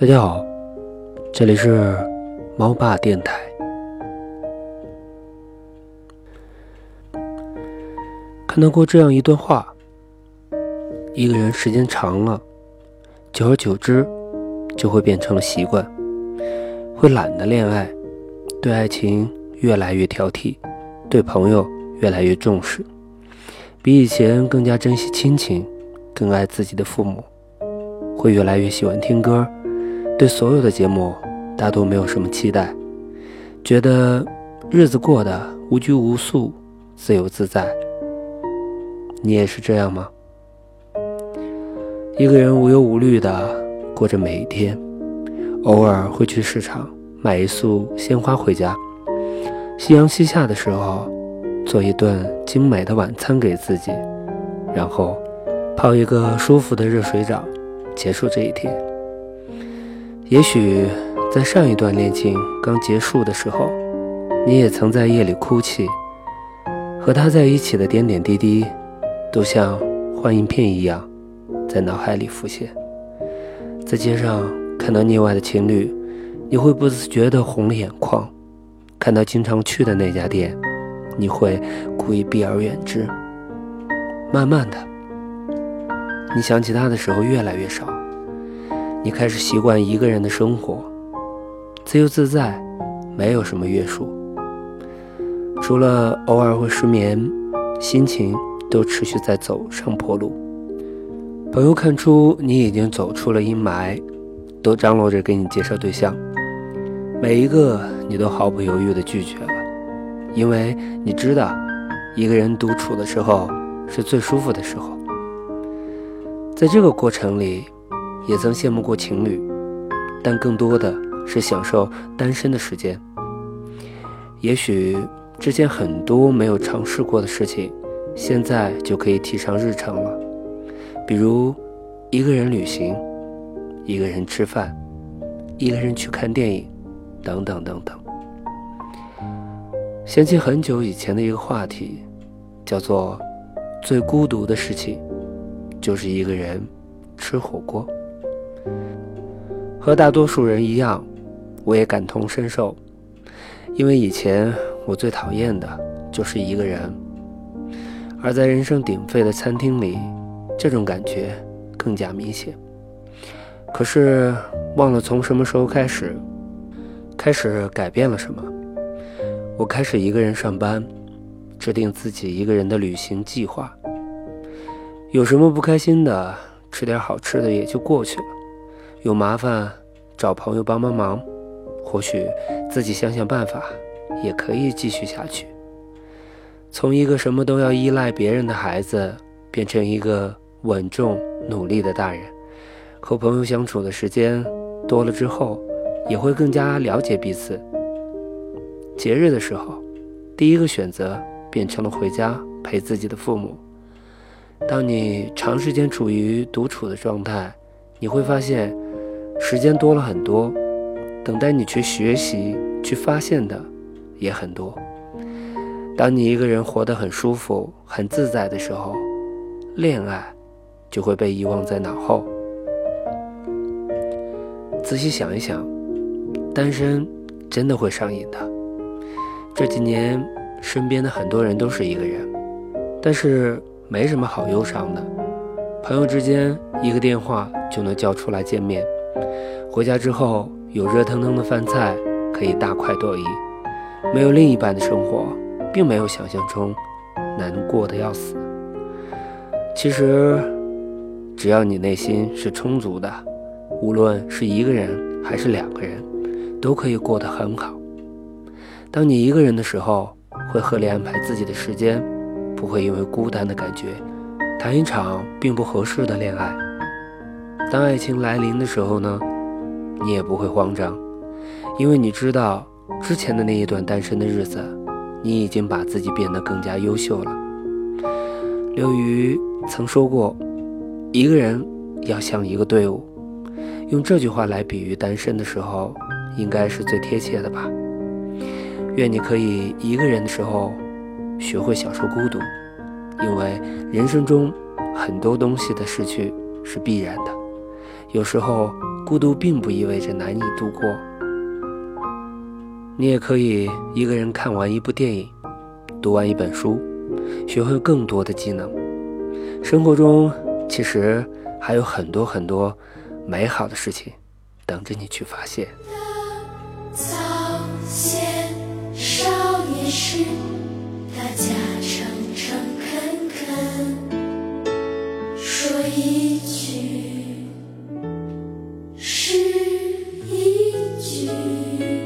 大家好，这里是猫爸电台。看到过这样一段话：一个人时间长了，久而久之，就会变成了习惯，会懒得恋爱，对爱情越来越挑剔，对朋友越来越重视，比以前更加珍惜亲情，更爱自己的父母，会越来越喜欢听歌。对所有的节目，大多没有什么期待，觉得日子过得无拘无束、自由自在。你也是这样吗？一个人无忧无虑的过着每一天，偶尔会去市场买一束鲜花回家。夕阳西下的时候，做一顿精美的晚餐给自己，然后泡一个舒服的热水澡，结束这一天。也许在上一段恋情刚结束的时候，你也曾在夜里哭泣，和他在一起的点点滴滴，都像幻影片一样，在脑海里浮现。在街上看到腻歪的情侣，你会不自觉地红了眼眶；看到经常去的那家店，你会故意避而远之。慢慢的，你想起他的时候越来越少。你开始习惯一个人的生活，自由自在，没有什么约束。除了偶尔会失眠，心情都持续在走上坡路。朋友看出你已经走出了阴霾，都张罗着给你介绍对象，每一个你都毫不犹豫地拒绝了，因为你知道，一个人独处的时候是最舒服的时候。在这个过程里。也曾羡慕过情侣，但更多的是享受单身的时间。也许之前很多没有尝试过的事情，现在就可以提上日程了，比如一个人旅行，一个人吃饭，一个人去看电影，等等等等。想起很久以前的一个话题，叫做“最孤独的事情，就是一个人吃火锅”。和大多数人一样，我也感同身受，因为以前我最讨厌的就是一个人，而在人声鼎沸的餐厅里，这种感觉更加明显。可是忘了从什么时候开始，开始改变了什么？我开始一个人上班，制定自己一个人的旅行计划。有什么不开心的，吃点好吃的也就过去了。有麻烦找朋友帮帮忙，或许自己想想办法也可以继续下去。从一个什么都要依赖别人的孩子，变成一个稳重努力的大人。和朋友相处的时间多了之后，也会更加了解彼此。节日的时候，第一个选择变成了回家陪自己的父母。当你长时间处于独处的状态，你会发现。时间多了很多，等待你去学习、去发现的也很多。当你一个人活得很舒服、很自在的时候，恋爱就会被遗忘在脑后。仔细想一想，单身真的会上瘾的。这几年，身边的很多人都是一个人，但是没什么好忧伤的。朋友之间一个电话就能叫出来见面。回家之后有热腾腾的饭菜，可以大快朵颐。没有另一半的生活，并没有想象中难过的要死。其实，只要你内心是充足的，无论是一个人还是两个人，都可以过得很好。当你一个人的时候，会合理安排自己的时间，不会因为孤单的感觉，谈一场并不合适的恋爱。当爱情来临的时候呢，你也不会慌张，因为你知道之前的那一段单身的日子，你已经把自己变得更加优秀了。刘瑜曾说过，一个人要像一个队伍，用这句话来比喻单身的时候，应该是最贴切的吧。愿你可以一个人的时候，学会享受孤独，因为人生中很多东西的失去是必然的。有时候孤独并不意味着难以度过。你也可以一个人看完一部电影，读完一本书，学会更多的技能。生活中其实还有很多很多美好的事情等着你去发现。早先少年时，大家。记